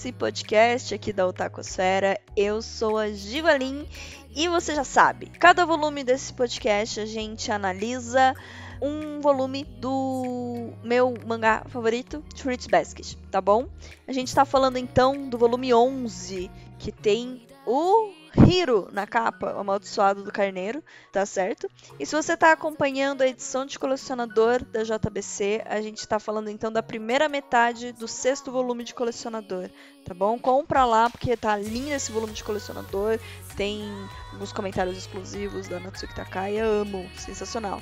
esse podcast aqui da Otakosfera. Eu sou a Givalin e você já sabe, cada volume desse podcast a gente analisa um volume do meu mangá favorito, Fruits Basket, tá bom? A gente tá falando então do volume 11, que tem o Hiro na capa, o amaldiçoado do carneiro, tá certo? E se você tá acompanhando a edição de colecionador da JBC, a gente tá falando então da primeira metade do sexto volume de colecionador, tá bom? Compra lá porque tá lindo esse volume de colecionador, tem alguns comentários exclusivos da Natsuki Takai, amo, sensacional.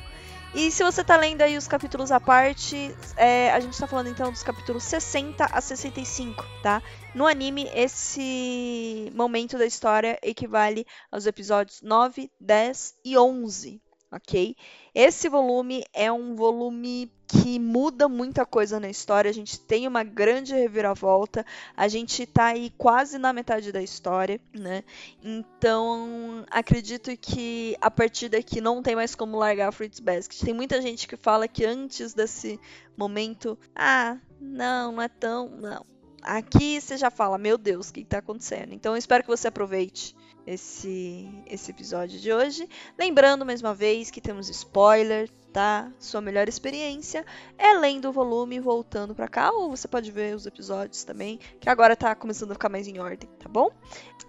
E se você tá lendo aí os capítulos à parte, é, a gente tá falando então dos capítulos 60 a 65, tá? No anime, esse momento da história equivale aos episódios 9, 10 e 11, ok? Esse volume é um volume que muda muita coisa na história. A gente tem uma grande reviravolta. A gente tá aí quase na metade da história, né? Então, acredito que a partir daqui não tem mais como largar Fruits Basket. Tem muita gente que fala que antes desse momento, ah, não, não é tão, não. Aqui você já fala, meu Deus, o que está acontecendo? Então, eu espero que você aproveite esse, esse episódio de hoje. Lembrando mais uma vez que temos spoiler, tá? Sua melhor experiência é lendo o volume e voltando para cá, ou você pode ver os episódios também, que agora tá começando a ficar mais em ordem, tá bom?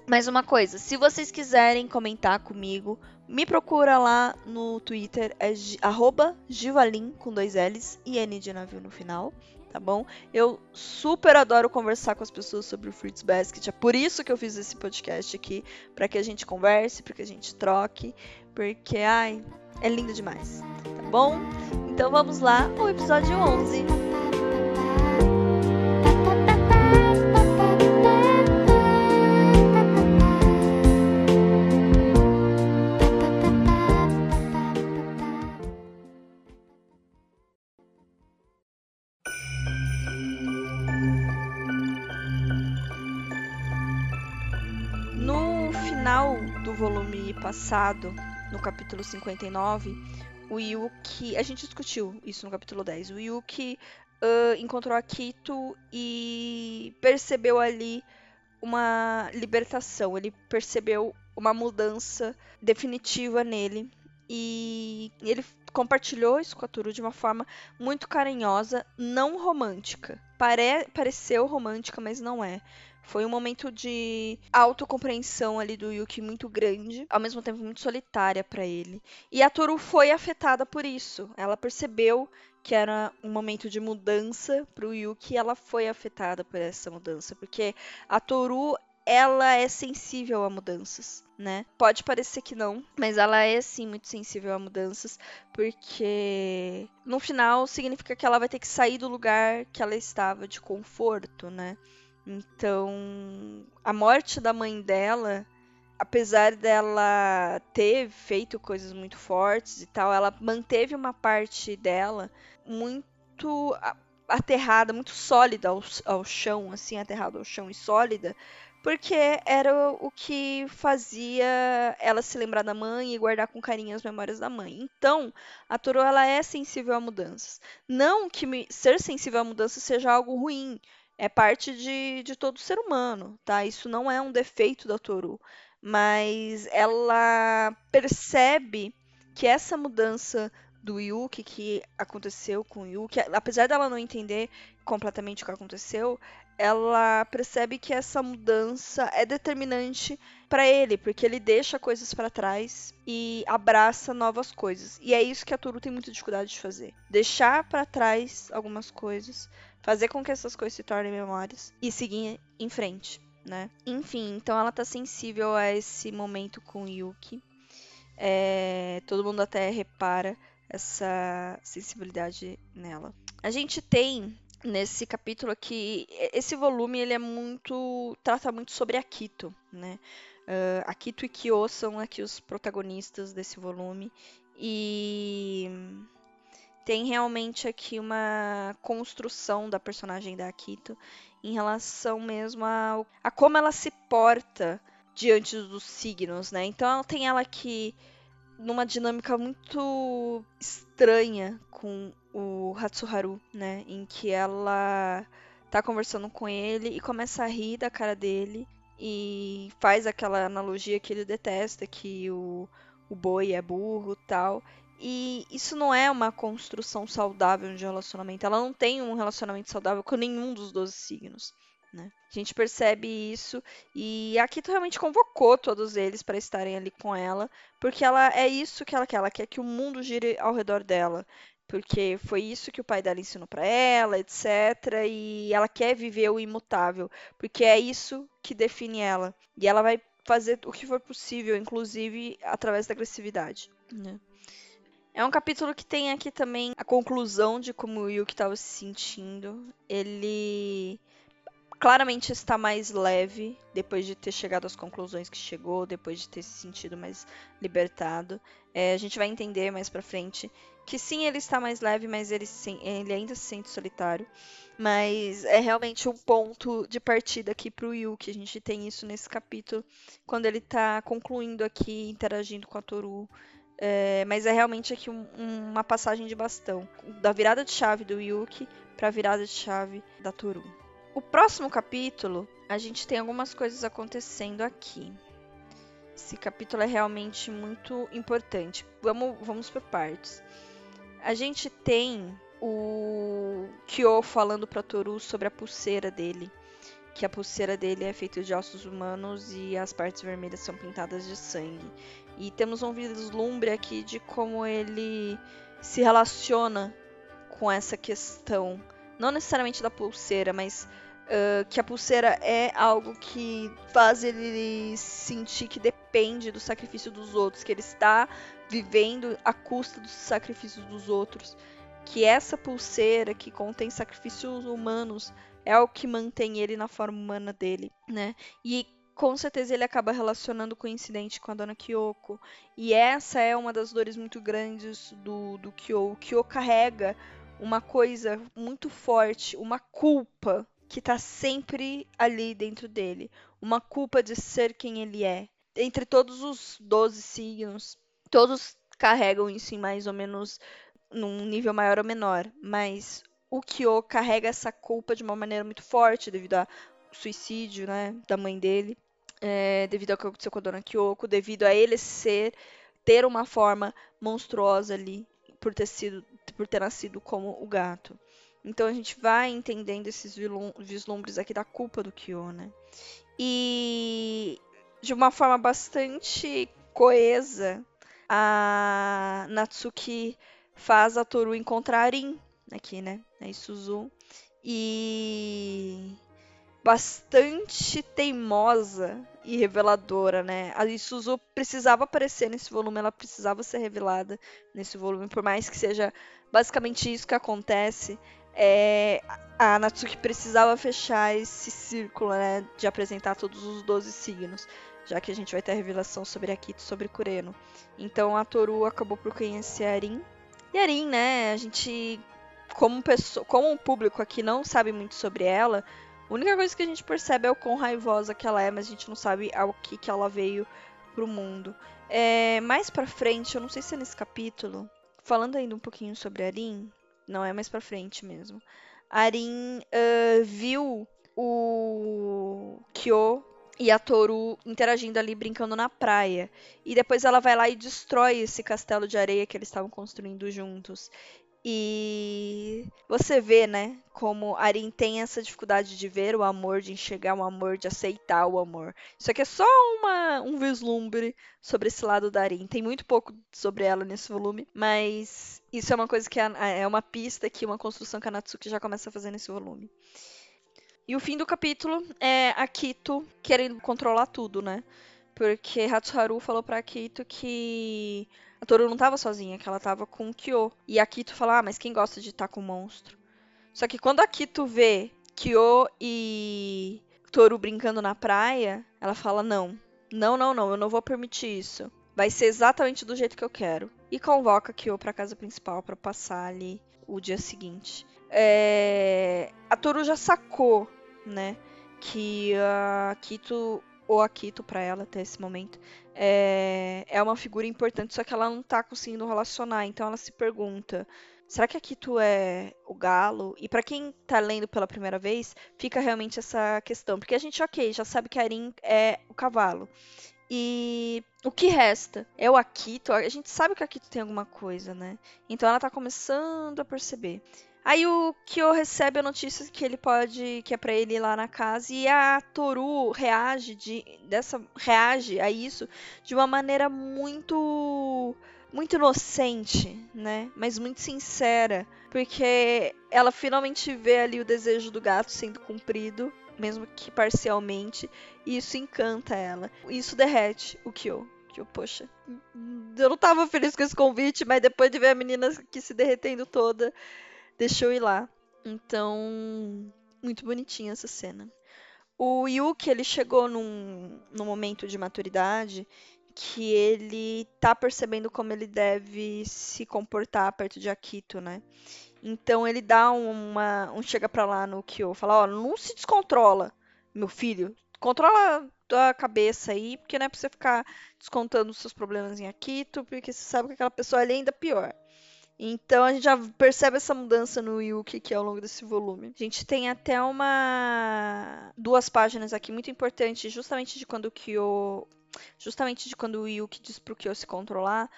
Mais uma coisa, se vocês quiserem comentar comigo, me procura lá no Twitter, é arroba Givalin com dois L's e N de navio no final, tá bom? Eu super adoro conversar com as pessoas sobre o Fruits Basket, é por isso que eu fiz esse podcast aqui, para que a gente converse, para que a gente troque, porque ai, é lindo demais, tá bom? Então vamos lá, o episódio 11. Passado, no capítulo 59, o Yuki. A gente discutiu isso no capítulo 10. O Yuki uh, encontrou a Kito e percebeu ali uma libertação. Ele percebeu uma mudança definitiva nele. E ele compartilhou isso com a Turu de uma forma muito carinhosa, não romântica. Pare pareceu romântica, mas não é. Foi um momento de autocompreensão ali do Yuki muito grande, ao mesmo tempo muito solitária para ele. E a Toru foi afetada por isso. Ela percebeu que era um momento de mudança para o Yuki e ela foi afetada por essa mudança, porque a Toru ela é sensível a mudanças, né? Pode parecer que não, mas ela é sim muito sensível a mudanças, porque no final significa que ela vai ter que sair do lugar que ela estava de conforto, né? Então, a morte da mãe dela, apesar dela ter feito coisas muito fortes e tal, ela manteve uma parte dela muito aterrada, muito sólida ao, ao chão, assim, aterrada ao chão e sólida, porque era o que fazia ela se lembrar da mãe e guardar com carinho as memórias da mãe. Então, a Toro ela é sensível a mudanças. Não que me, ser sensível a mudanças seja algo ruim, é parte de, de todo ser humano, tá? Isso não é um defeito da Toru, mas ela percebe que essa mudança do Yuki que aconteceu com o Yuki, apesar dela não entender completamente o que aconteceu, ela percebe que essa mudança é determinante para ele, porque ele deixa coisas para trás e abraça novas coisas. E é isso que a Toru tem muita dificuldade de fazer. Deixar para trás algumas coisas fazer com que essas coisas se tornem memórias e seguir em frente, né? Enfim, então ela tá sensível a esse momento com Yuki. É, todo mundo até repara essa sensibilidade nela. A gente tem nesse capítulo aqui, esse volume ele é muito trata muito sobre Akito, né? Uh, Akito e Kyo são aqui os protagonistas desse volume e tem realmente aqui uma construção da personagem da Akito em relação mesmo a, a como ela se porta diante dos signos, né? Então tem ela aqui numa dinâmica muito estranha com o Hatsuharu, né? Em que ela tá conversando com ele e começa a rir da cara dele e faz aquela analogia que ele detesta, que o, o boi é burro tal. E isso não é uma construção saudável de relacionamento. Ela não tem um relacionamento saudável com nenhum dos 12 signos. Né? A gente percebe isso e a Kito realmente convocou todos eles para estarem ali com ela, porque ela é isso que ela quer, ela quer que o mundo gire ao redor dela, porque foi isso que o pai dela ensinou para ela, etc. E ela quer viver o imutável, porque é isso que define ela. E ela vai fazer o que for possível, inclusive através da agressividade. Né? É um capítulo que tem aqui também a conclusão de como o Yuki estava se sentindo. Ele claramente está mais leve depois de ter chegado às conclusões que chegou, depois de ter se sentido mais libertado. É, a gente vai entender mais pra frente que sim, ele está mais leve, mas ele, sim, ele ainda se sente solitário. Mas é realmente um ponto de partida aqui pro Yuki. A gente tem isso nesse capítulo, quando ele está concluindo aqui, interagindo com a Toru. É, mas é realmente aqui um, uma passagem de bastão. Da virada de chave do Yuki para a virada de chave da Toru. O próximo capítulo, a gente tem algumas coisas acontecendo aqui. Esse capítulo é realmente muito importante. Vamos, vamos por partes. A gente tem o Kyo falando para Toru sobre a pulseira dele, que a pulseira dele é feita de ossos humanos e as partes vermelhas são pintadas de sangue. E temos um vislumbre aqui de como ele se relaciona com essa questão, não necessariamente da pulseira, mas uh, que a pulseira é algo que faz ele sentir que depende do sacrifício dos outros, que ele está vivendo à custa dos sacrifícios dos outros, que essa pulseira que contém sacrifícios humanos é o que mantém ele na forma humana dele, né? E com certeza ele acaba relacionando o incidente com a dona Kyoko. E essa é uma das dores muito grandes do, do Kyo. O Kyo carrega uma coisa muito forte, uma culpa que tá sempre ali dentro dele. Uma culpa de ser quem ele é. Entre todos os 12 signos, todos carregam isso em mais ou menos num nível maior ou menor, mas o Kyo carrega essa culpa de uma maneira muito forte devido ao suicídio, né, da mãe dele, é, devido ao que aconteceu com a dona Kyoko, devido a ele ser ter uma forma monstruosa ali por ter sido por ter nascido como o gato. Então a gente vai entendendo esses vislumbres aqui da culpa do Kyo, né? E de uma forma bastante coesa, a Natsuki faz a Toru encontrar Arin aqui, né? A Isuzu. E bastante teimosa e reveladora, né? A Isuzu precisava aparecer nesse volume, ela precisava ser revelada nesse volume, por mais que seja basicamente isso que acontece é, a Natsuki precisava fechar esse círculo, né, de apresentar todos os 12 signos, já que a gente vai ter a revelação sobre Akito sobre Kureno. Então a Toru acabou por conhecer a Arin. E a Arin, né, a gente, como, pessoa, como o público aqui não sabe muito sobre ela, a única coisa que a gente percebe é o quão raivosa que ela é, mas a gente não sabe ao que, que ela veio pro mundo. É, mais pra frente, eu não sei se é nesse capítulo, falando ainda um pouquinho sobre Arin, não é mais pra frente mesmo. Arin uh, viu o Kyo e a Toru interagindo ali, brincando na praia. E depois ela vai lá e destrói esse castelo de areia que eles estavam construindo juntos. E você vê, né, como Arin tem essa dificuldade de ver o amor, de enxergar o amor, de aceitar o amor. Isso aqui é só uma, um vislumbre sobre esse lado da Arin. Tem muito pouco sobre ela nesse volume, mas isso é uma coisa que é, é uma pista aqui, uma construção que a Natsuki já começa a fazer nesse volume. E o fim do capítulo é a Kito querendo controlar tudo, né? Porque Hatsuharu falou pra Kito que a Toru não tava sozinha, que ela tava com o Kyo. E a Kito fala, ah, mas quem gosta de estar tá com o monstro? Só que quando a Kito vê Kyo e Toru brincando na praia, ela fala, não, não, não, não, eu não vou permitir isso. Vai ser exatamente do jeito que eu quero. E convoca Kyo pra casa principal para passar ali o dia seguinte. É... A Toru já sacou, né? Que a Kito ou Akito para ela até esse momento é, é uma figura importante, só que ela não tá conseguindo relacionar. Então ela se pergunta: Será que Akito é o galo? E para quem tá lendo pela primeira vez, fica realmente essa questão. Porque a gente, ok, já sabe que Arin é o cavalo. E o que resta? É o Akito. A gente sabe que o Akito tem alguma coisa, né? Então ela tá começando a perceber. Aí o Kyo recebe a notícia que ele pode, que é para ele ir lá na casa e a Toru reage de dessa reage a isso de uma maneira muito muito inocente, né? Mas muito sincera, porque ela finalmente vê ali o desejo do gato sendo cumprido, mesmo que parcialmente, e isso encanta ela. Isso derrete o Kyo. Kyo, poxa, eu não tava feliz com esse convite, mas depois de ver a menina aqui se derretendo toda, deixou ir lá. Então, muito bonitinha essa cena. O Yuki, ele chegou num, num momento de maturidade que ele tá percebendo como ele deve se comportar perto de Akito, né? Então ele dá uma, um chega pra lá no Kyo, fala, ó, não se descontrola, meu filho. Controla a cabeça aí, porque não é pra você ficar descontando os seus problemas em Akito, porque você sabe que aquela pessoa ali é ainda pior. Então a gente já percebe essa mudança no Yuki que é ao longo desse volume. A gente tem até uma duas páginas aqui muito importantes, justamente de quando o Kyo Justamente de quando o Yuki diz pro Kyo se controlar,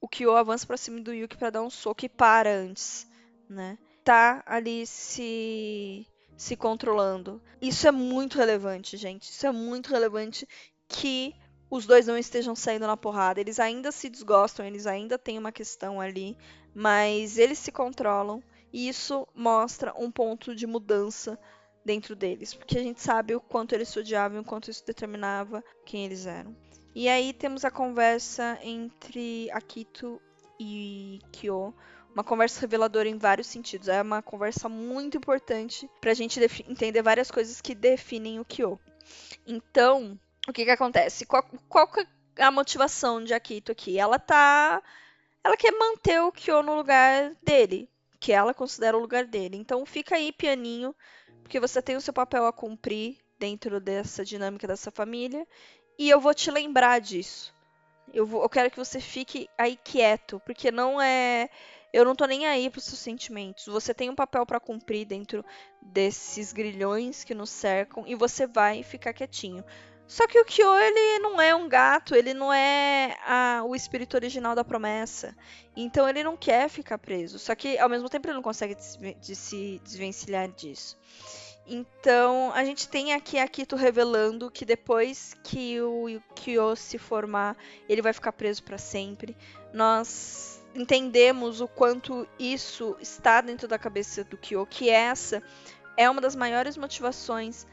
o Kyo avança para cima do Yuki para dar um soco e para antes, né? Tá ali se se controlando. Isso é muito relevante, gente. Isso é muito relevante que os dois não estejam saindo na porrada. Eles ainda se desgostam, eles ainda têm uma questão ali, mas eles se controlam e isso mostra um ponto de mudança dentro deles, porque a gente sabe o quanto eles se odiavam, o quanto isso determinava quem eles eram. E aí temos a conversa entre Akito e Kyo, uma conversa reveladora em vários sentidos. É uma conversa muito importante para a gente entender várias coisas que definem o Kyo. Então, o que que acontece? Qual, qual que é a motivação de Akito aqui? Ela tá ela quer manter o Kyo no lugar dele, que ela considera o lugar dele. Então fica aí pianinho porque você tem o seu papel a cumprir dentro dessa dinâmica dessa família, e eu vou te lembrar disso. Eu, vou, eu quero que você fique aí quieto, porque não é. Eu não tô nem aí pros seus sentimentos. Você tem um papel para cumprir dentro desses grilhões que nos cercam e você vai ficar quietinho. Só que o Kyo, ele não é um gato, ele não é a, o espírito original da promessa. Então ele não quer ficar preso. Só que ao mesmo tempo ele não consegue de, se desvencilhar disso. Então, a gente tem aqui a Kito revelando que depois que o Kyo se formar, ele vai ficar preso para sempre. Nós entendemos o quanto isso está dentro da cabeça do Kyo, que essa é uma das maiores motivações.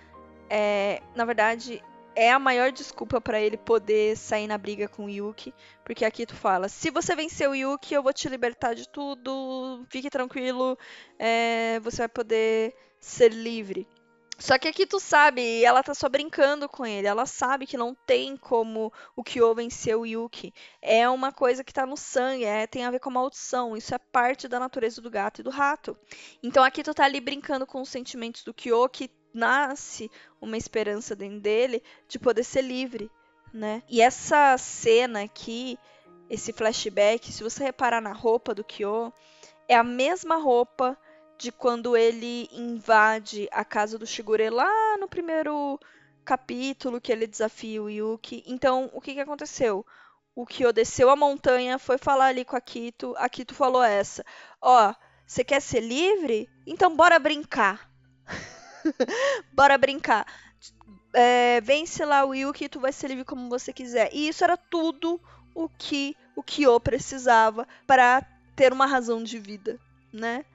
É, na verdade, é a maior desculpa para ele poder sair na briga com o Yuki, porque aqui tu fala: se você vencer o Yuki, eu vou te libertar de tudo, fique tranquilo, é, você vai poder ser livre. Só que aqui tu sabe, ela tá só brincando com ele. Ela sabe que não tem como o Kyo vencer o Yuki. É uma coisa que tá no sangue, é, tem a ver com maldição. Isso é parte da natureza do gato e do rato. Então aqui tu tá ali brincando com os sentimentos do Kyo, que nasce uma esperança dentro dele de poder ser livre, né? E essa cena aqui, esse flashback, se você reparar na roupa do Kyo, é a mesma roupa de quando ele invade a casa do Shigure lá no primeiro capítulo que ele desafia o Yuki. Então, o que, que aconteceu? O Kyo desceu a montanha, foi falar ali com a Kito. A Kito falou essa: Ó, oh, você quer ser livre? Então bora brincar. bora brincar. É, vence lá o Yuki e tu vai ser livre como você quiser. E isso era tudo o que o Kyo precisava para ter uma razão de vida, né?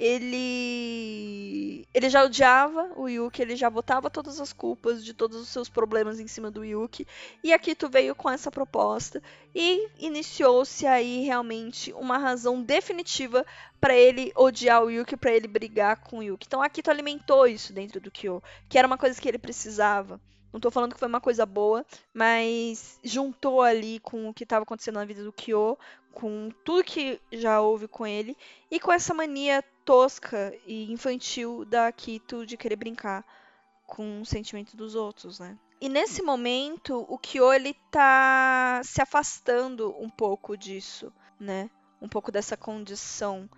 Ele ele já odiava o Yuki, ele já botava todas as culpas de todos os seus problemas em cima do Yuki, e aqui tu veio com essa proposta e iniciou-se aí realmente uma razão definitiva para ele odiar o Yuki, para ele brigar com o Yuki. Então aqui tu alimentou isso dentro do Kyo, que era uma coisa que ele precisava. Não tô falando que foi uma coisa boa, mas juntou ali com o que estava acontecendo na vida do Kyo, com tudo que já houve com ele, e com essa mania tosca e infantil da Kito de querer brincar com o sentimento dos outros, né? E nesse momento, o Kyo ele tá se afastando um pouco disso, né? Um pouco dessa condição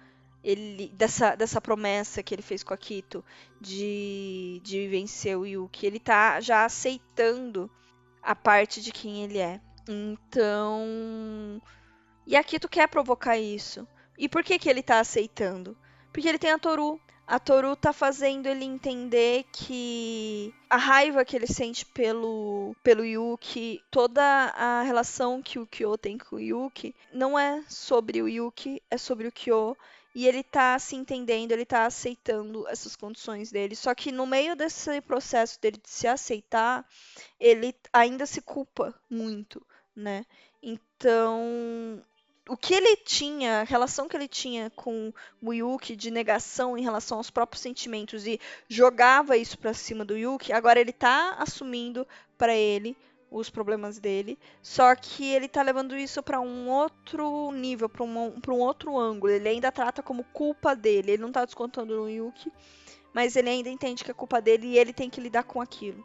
ele dessa, dessa promessa que ele fez com a Kito de, de vencer o Yuki. Ele tá já aceitando a parte de quem ele é. Então. E a Kito quer provocar isso. E por que, que ele tá aceitando? Porque ele tem a Toru. A Toru tá fazendo ele entender que a raiva que ele sente pelo, pelo Yuki, toda a relação que o Kyo tem com o Yuki, não é sobre o Yuki, é sobre o Kyo. E ele tá se entendendo, ele tá aceitando essas condições dele. Só que no meio desse processo dele de se aceitar, ele ainda se culpa muito, né? Então, o que ele tinha, a relação que ele tinha com o Yuki de negação em relação aos próprios sentimentos e jogava isso para cima do Yuki, agora ele tá assumindo para ele os problemas dele, só que ele tá levando isso para um outro nível, para um, um outro ângulo. Ele ainda trata como culpa dele, ele não tá descontando no Yuki, mas ele ainda entende que é culpa dele e ele tem que lidar com aquilo.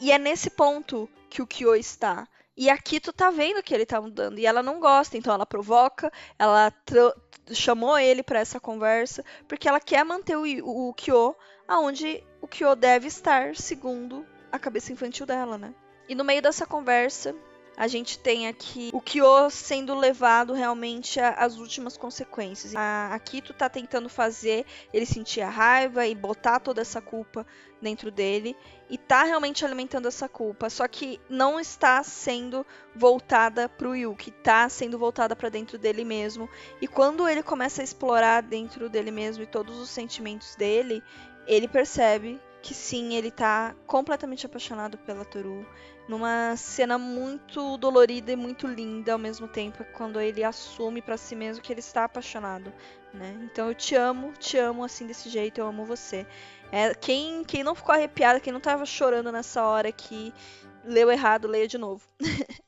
E é nesse ponto que o Kyo está. E a Kito tá vendo que ele tá mudando e ela não gosta, então ela provoca, ela chamou ele para essa conversa porque ela quer manter o, o, o Kyo aonde o Kyo deve estar, segundo a cabeça infantil dela, né? E no meio dessa conversa, a gente tem aqui o Kyo sendo levado realmente às últimas consequências. A, a Kito tá tentando fazer ele sentir a raiva e botar toda essa culpa dentro dele e tá realmente alimentando essa culpa, só que não está sendo voltada pro Yuki, tá sendo voltada para dentro dele mesmo. E quando ele começa a explorar dentro dele mesmo e todos os sentimentos dele, ele percebe que sim, ele tá completamente apaixonado pela Toru. Numa cena muito dolorida e muito linda ao mesmo tempo, quando ele assume para si mesmo que ele está apaixonado, né? Então eu te amo, te amo assim desse jeito, eu amo você. É, quem, quem não ficou arrepiado, quem não tava chorando nessa hora que leu errado, leia de novo.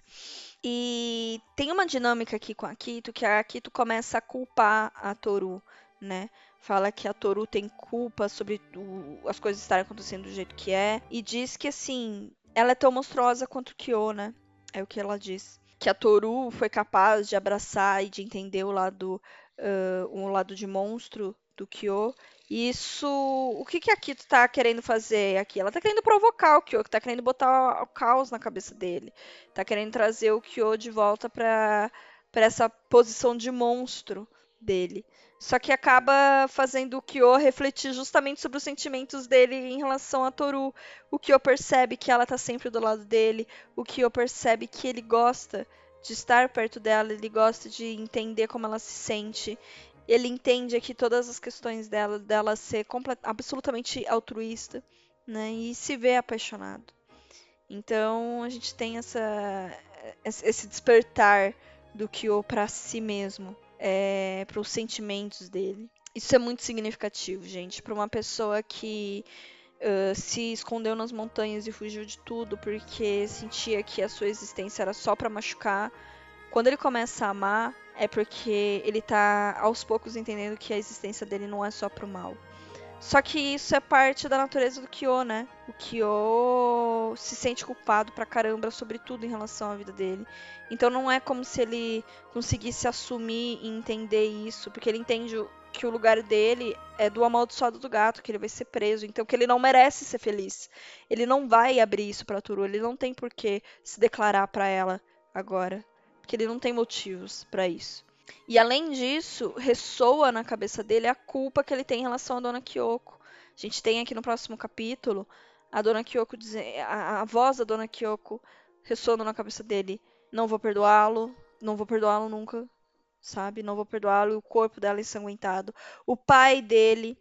e tem uma dinâmica aqui com a Kito, que a Kito começa a culpar a Toru, né? Fala que a Toru tem culpa sobre o, as coisas estarem acontecendo do jeito que é. E diz que, assim, ela é tão monstruosa quanto o Kyo, né? É o que ela diz. Que a Toru foi capaz de abraçar e de entender o lado, uh, um lado de monstro do Kyo. E isso. O que, que a Kito tá querendo fazer aqui? Ela tá querendo provocar o Kyo, tá querendo botar o caos na cabeça dele. Tá querendo trazer o Kyo de volta pra, pra essa posição de monstro dele. Só que acaba fazendo o Kyo refletir justamente sobre os sentimentos dele em relação a Toru. O Kyo percebe que ela tá sempre do lado dele. O Kyo percebe que ele gosta de estar perto dela, ele gosta de entender como ela se sente. Ele entende aqui todas as questões dela, dela ser absolutamente altruísta, né? E se vê apaixonado. Então a gente tem essa, esse despertar do Kyo para si mesmo é, para os sentimentos dele. Isso é muito significativo, gente, para uma pessoa que uh, se escondeu nas montanhas e fugiu de tudo porque sentia que a sua existência era só para machucar. Quando ele começa a amar, é porque ele tá aos poucos entendendo que a existência dele não é só pro mal. Só que isso é parte da natureza do Kyo, né? O Kyo se sente culpado pra caramba sobre tudo em relação à vida dele. Então não é como se ele conseguisse assumir e entender isso, porque ele entende que o lugar dele é do amaldiçoado do gato, que ele vai ser preso, então que ele não merece ser feliz. Ele não vai abrir isso pra Turu, ele não tem por que se declarar para ela agora, porque ele não tem motivos para isso. E além disso, ressoa na cabeça dele a culpa que ele tem em relação à dona Kyoko. A gente tem aqui no próximo capítulo a dona Kyoko dizer, a, a voz da dona Kyoko ressoando na cabeça dele: "Não vou perdoá-lo, não vou perdoá-lo nunca", sabe? Não vou perdoá-lo, e o corpo dela ensanguentado. O pai dele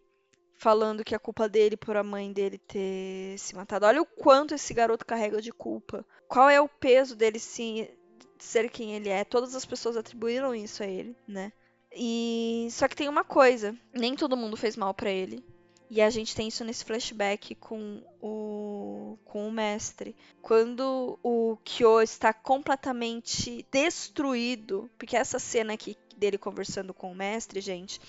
falando que a culpa dele por a mãe dele ter se matado. Olha o quanto esse garoto carrega de culpa. Qual é o peso dele se ser quem ele é. Todas as pessoas atribuíram isso a ele, né? E só que tem uma coisa, nem todo mundo fez mal para ele. E a gente tem isso nesse flashback com o com o mestre. Quando o Kyo está completamente destruído, porque essa cena aqui dele conversando com o mestre, gente,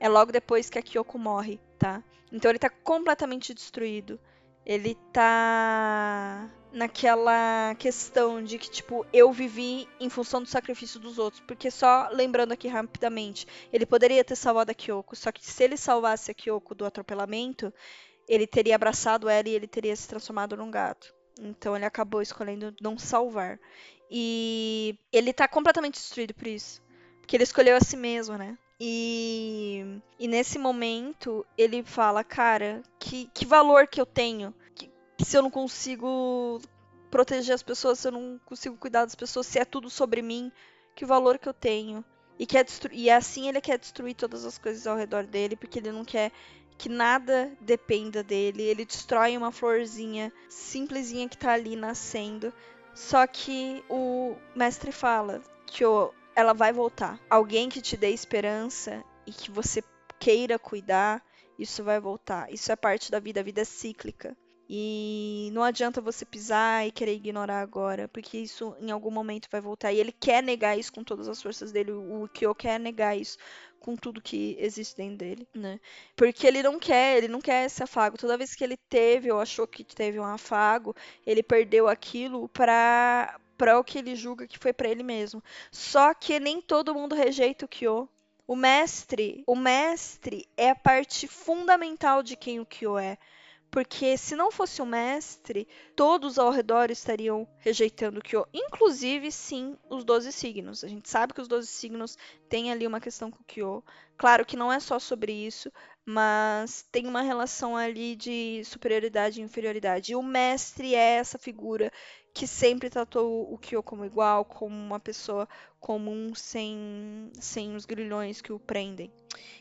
é logo depois que a Kyoko morre, tá? Então ele tá completamente destruído. Ele tá naquela questão de que, tipo, eu vivi em função do sacrifício dos outros. Porque só lembrando aqui rapidamente, ele poderia ter salvado a Kyoko, só que se ele salvasse a Kyoko do atropelamento, ele teria abraçado ela e ele teria se transformado num gato. Então ele acabou escolhendo não salvar. E ele tá completamente destruído por isso. Porque ele escolheu a si mesmo, né? E, e nesse momento ele fala, cara, que, que valor que eu tenho? Se eu não consigo proteger as pessoas, se eu não consigo cuidar das pessoas, se é tudo sobre mim, que valor que eu tenho? E, quer e assim ele quer destruir todas as coisas ao redor dele, porque ele não quer que nada dependa dele. Ele destrói uma florzinha simplesinha que tá ali nascendo. Só que o mestre fala que o, ela vai voltar. Alguém que te dê esperança e que você queira cuidar, isso vai voltar. Isso é parte da vida, a vida é cíclica. E não adianta você pisar e querer ignorar agora, porque isso em algum momento vai voltar. E ele quer negar isso com todas as forças dele. O Kyo quer negar isso com tudo que existe dentro dele, né? Porque ele não quer, ele não quer esse afago. Toda vez que ele teve ou achou que teve um afago, ele perdeu aquilo para para o que ele julga que foi para ele mesmo. Só que nem todo mundo rejeita o Kyo. O mestre, o mestre é a parte fundamental de quem o Kyo é. Porque se não fosse o mestre, todos ao redor estariam rejeitando o Kyo. Inclusive, sim, os 12 signos. A gente sabe que os 12 signos têm ali uma questão com o Kyo. Claro que não é só sobre isso, mas tem uma relação ali de superioridade e inferioridade. E o mestre é essa figura que sempre tratou o Kyo como igual, como uma pessoa comum, sem, sem os grilhões que o prendem.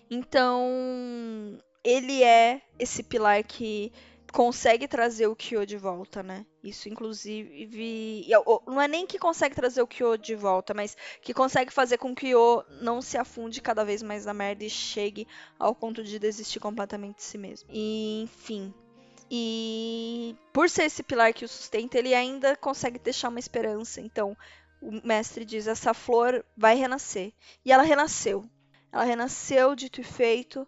Então, ele é esse pilar que consegue trazer o Kyo de volta, né? Isso, inclusive. Não é nem que consegue trazer o Kyo de volta, mas que consegue fazer com que o Kyo não se afunde cada vez mais na merda e chegue ao ponto de desistir completamente de si mesmo. E, enfim. E por ser esse pilar que o sustenta, ele ainda consegue deixar uma esperança. Então, o mestre diz: essa flor vai renascer. E ela renasceu. Ela renasceu, dito e feito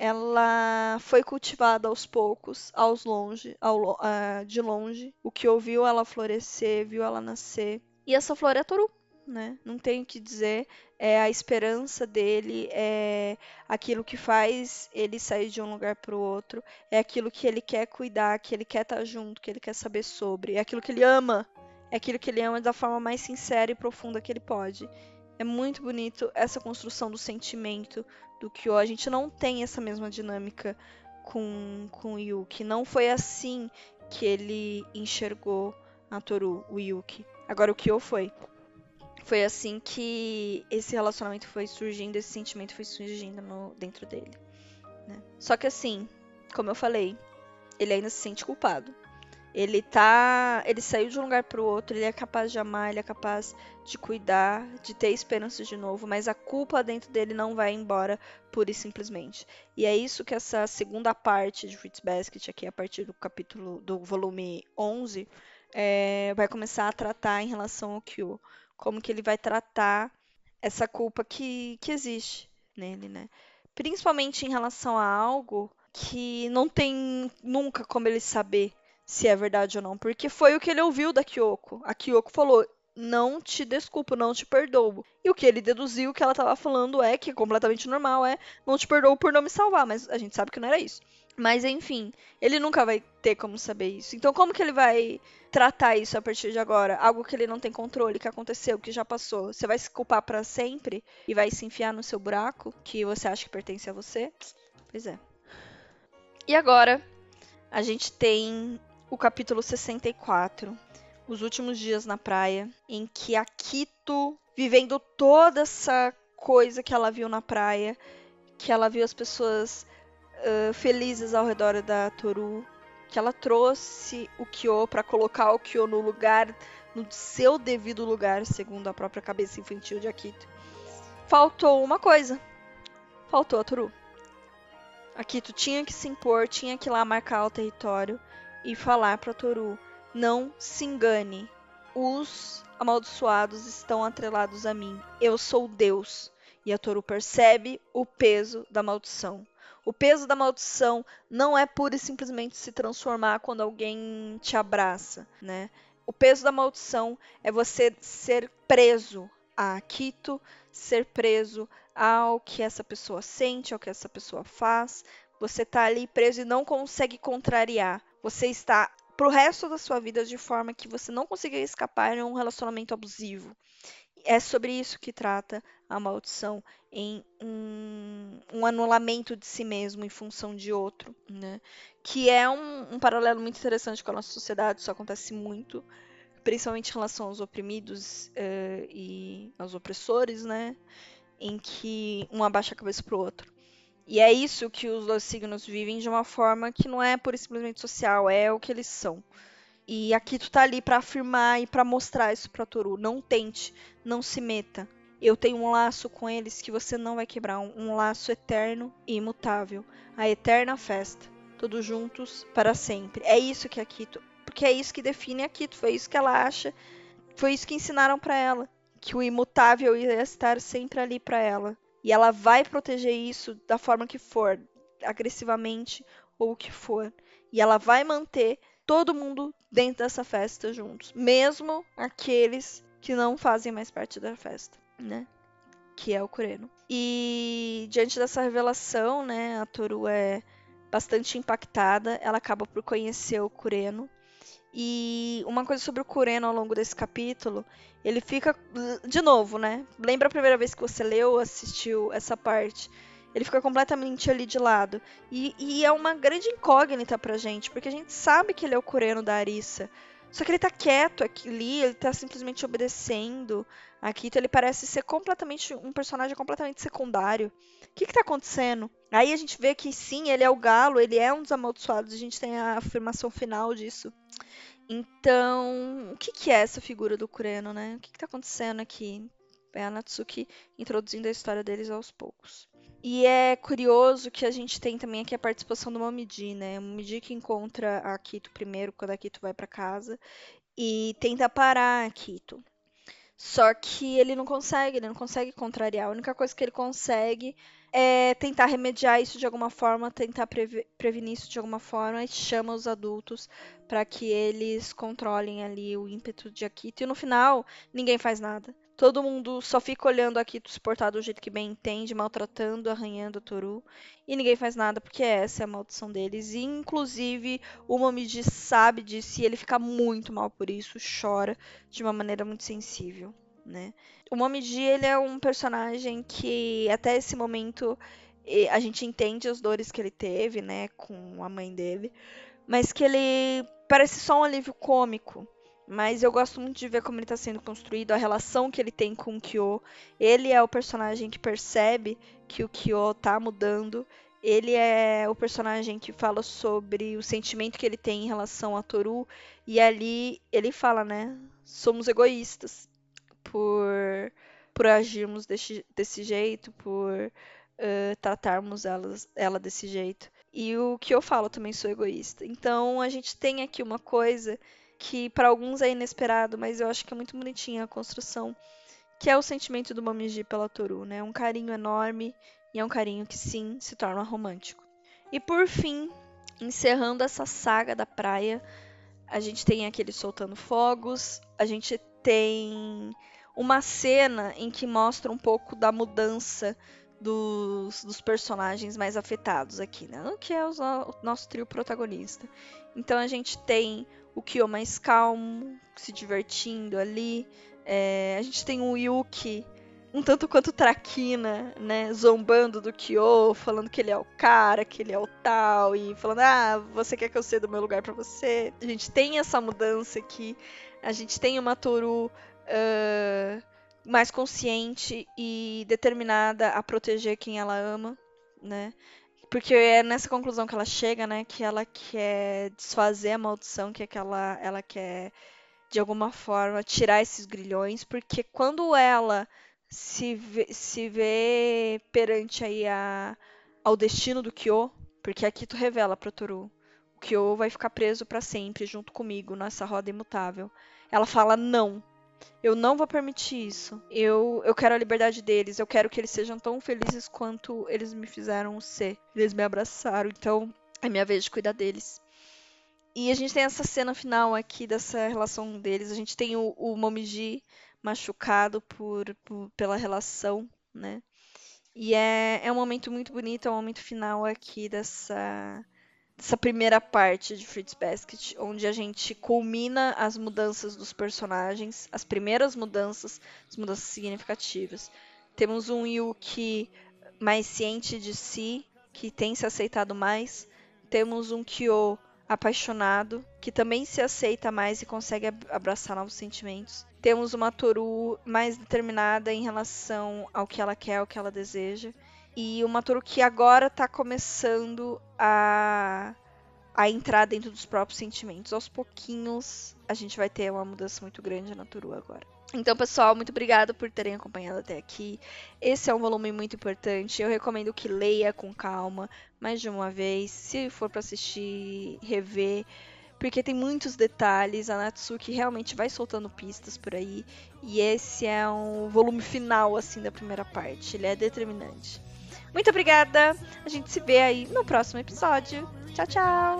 ela foi cultivada aos poucos, aos longe, ao, uh, de longe. O que ouviu ela florescer, viu ela nascer. E essa flor é Toru, né? Não tenho o que dizer. É a esperança dele, é aquilo que faz ele sair de um lugar para o outro, é aquilo que ele quer cuidar, que ele quer estar tá junto, que ele quer saber sobre, é aquilo que ele ama, é aquilo que ele ama da forma mais sincera e profunda que ele pode. É muito bonito essa construção do sentimento do Kyo. A gente não tem essa mesma dinâmica com, com o Yuki. Não foi assim que ele enxergou a Toru, o Yuki. Agora o Kyo foi. Foi assim que esse relacionamento foi surgindo, esse sentimento foi surgindo no, dentro dele. Né? Só que assim, como eu falei, ele ainda se sente culpado. Ele tá. Ele saiu de um lugar para o outro, ele é capaz de amar, ele é capaz de cuidar, de ter esperança de novo, mas a culpa dentro dele não vai embora pura e simplesmente. E é isso que essa segunda parte de Fruits Basket, aqui a partir do capítulo do volume 11, é, vai começar a tratar em relação ao Kyo. Como que ele vai tratar essa culpa que, que existe nele, né? Principalmente em relação a algo que não tem nunca como ele saber se é verdade ou não, porque foi o que ele ouviu da Kyoko. A Kyoko falou: "Não te desculpo, não te perdoo". E o que ele deduziu que ela estava falando é que é completamente normal é: "Não te perdoo por não me salvar", mas a gente sabe que não era isso. Mas enfim, ele nunca vai ter como saber isso. Então como que ele vai tratar isso a partir de agora? Algo que ele não tem controle, que aconteceu, que já passou. Você vai se culpar para sempre e vai se enfiar no seu buraco que você acha que pertence a você? Pois é. E agora a gente tem o capítulo 64, Os Últimos Dias na Praia, em que a Kito, vivendo toda essa coisa que ela viu na praia, que ela viu as pessoas uh, felizes ao redor da Toru, que ela trouxe o Kyo para colocar o Kyo no lugar, no seu devido lugar, segundo a própria cabeça infantil de Akito. Faltou uma coisa. Faltou a Toru. Akito tinha que se impor, tinha que ir lá marcar o território e falar para Toru: Não se engane, os amaldiçoados estão atrelados a mim. Eu sou Deus. E a Toru percebe o peso da maldição. O peso da maldição não é pura e simplesmente se transformar quando alguém te abraça, né? o peso da maldição é você ser preso a Akito, ser preso ao que essa pessoa sente, ao que essa pessoa faz. Você está ali preso e não consegue contrariar. Você está pro resto da sua vida de forma que você não consiga escapar em um relacionamento abusivo. É sobre isso que trata a maldição, em um, um anulamento de si mesmo em função de outro, né? Que é um, um paralelo muito interessante com a nossa sociedade, isso acontece muito, principalmente em relação aos oprimidos uh, e aos opressores, né? Em que um abaixa a cabeça pro outro. E é isso que os dois signos vivem de uma forma que não é e simplesmente social, é o que eles são. E aqui tu tá ali para afirmar e para mostrar isso pra Toru. Não tente, não se meta. Eu tenho um laço com eles que você não vai quebrar, um, um laço eterno e imutável, a eterna festa, todos juntos para sempre. É isso que a Kito, porque é isso que define a Kito, foi isso que ela acha, foi isso que ensinaram para ela, que o imutável ia estar sempre ali para ela. E ela vai proteger isso da forma que for, agressivamente ou o que for. E ela vai manter todo mundo dentro dessa festa juntos, mesmo aqueles que não fazem mais parte da festa, né? Que é o Kureno. E diante dessa revelação, né, a Toru é bastante impactada, ela acaba por conhecer o Kureno. E uma coisa sobre o Kureno ao longo desse capítulo ele fica. De novo, né? Lembra a primeira vez que você leu, assistiu essa parte? Ele fica completamente ali de lado. E, e é uma grande incógnita pra gente, porque a gente sabe que ele é o Cureno da Arissa. Só que ele tá quieto ali, ele tá simplesmente obedecendo. Aqui, então ele parece ser completamente um personagem completamente secundário. O que que tá acontecendo? Aí a gente vê que sim, ele é o galo, ele é um dos amaldiçoados, a gente tem a afirmação final disso. Então, o que, que é essa figura do Kureno, né? O que, está acontecendo aqui? É a Natsuki introduzindo a história deles aos poucos. E é curioso que a gente tem também aqui a participação do Momiji, né? O Momiji que encontra a Kito primeiro, quando a Kito vai para casa, e tenta parar a Kito. Só que ele não consegue, ele não consegue contrariar. A única coisa que ele consegue é tentar remediar isso de alguma forma, tentar preve prevenir isso de alguma forma e chama os adultos para que eles controlem ali o ímpeto de Akito. E no final, ninguém faz nada. Todo mundo só fica olhando se portar do jeito que bem entende, maltratando, arranhando a Toru. E ninguém faz nada porque essa é a maldição deles. E, inclusive, o Momiji sabe disso e ele fica muito mal por isso, chora de uma maneira muito sensível né? O Momiji, ele é um personagem que até esse momento a gente entende as dores que ele teve, né, com a mãe dele, mas que ele parece só um alívio cômico. Mas eu gosto muito de ver como ele está sendo construído, a relação que ele tem com o Kyo. Ele é o personagem que percebe que o Kyo tá mudando. Ele é o personagem que fala sobre o sentimento que ele tem em relação a Toru. E ali ele fala, né? Somos egoístas por, por agirmos desse, desse jeito, por uh, tratarmos elas, ela desse jeito. E o que eu falo também sou egoísta. Então a gente tem aqui uma coisa que para alguns é inesperado, mas eu acho que é muito bonitinha a construção, que é o sentimento do Momiji pela Toru, né? Um carinho enorme e é um carinho que sim se torna romântico. E por fim, encerrando essa saga da praia, a gente tem aquele soltando fogos, a gente tem uma cena em que mostra um pouco da mudança dos, dos personagens mais afetados aqui, né? Que é o, o nosso trio protagonista. Então a gente tem o Kyo mais calmo, se divertindo ali. É, a gente tem o Yuki um tanto quanto traquina, né? Zombando do Kyo, falando que ele é o cara, que ele é o tal, e falando, ah, você quer que eu ceda o meu lugar para você? A gente tem essa mudança aqui. A gente tem uma Toru uh, mais consciente e determinada a proteger quem ela ama, né? Porque é nessa conclusão que ela chega, né? Que ela quer desfazer a maldição, que, é que ela, ela quer, de alguma forma, tirar esses grilhões. Porque quando ela se vê, se vê perante aí a, ao destino do Kyo, porque aqui tu revela pra Toru, o Kyo vai ficar preso para sempre junto comigo nessa roda imutável. Ela fala não. Eu não vou permitir isso. Eu, eu quero a liberdade deles. Eu quero que eles sejam tão felizes quanto eles me fizeram ser. Eles me abraçaram. Então, é minha vez de cuidar deles. E a gente tem essa cena final aqui dessa relação deles. A gente tem o, o Momiji machucado por, por, pela relação, né? E é, é um momento muito bonito, é um momento final aqui dessa, dessa primeira parte de Fruits Basket, onde a gente culmina as mudanças dos personagens, as primeiras mudanças, as mudanças significativas. Temos um Yuki mais ciente de si, que tem se aceitado mais. Temos um Kyo apaixonado, que também se aceita mais e consegue abraçar novos sentimentos. Temos uma Toru mais determinada em relação ao que ela quer, ao que ela deseja. E uma Toru que agora está começando a, a entrar dentro dos próprios sentimentos. Aos pouquinhos, a gente vai ter uma mudança muito grande na Toru agora. Então, pessoal, muito obrigada por terem acompanhado até aqui. Esse é um volume muito importante. Eu recomendo que leia com calma, mais de uma vez. Se for para assistir, rever, porque tem muitos detalhes. A Natsuki realmente vai soltando pistas por aí. E esse é um volume final, assim, da primeira parte. Ele é determinante. Muito obrigada. A gente se vê aí no próximo episódio. Tchau, tchau.